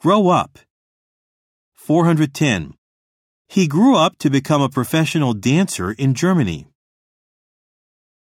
Grow up. 410. He grew up to become a professional dancer in Germany.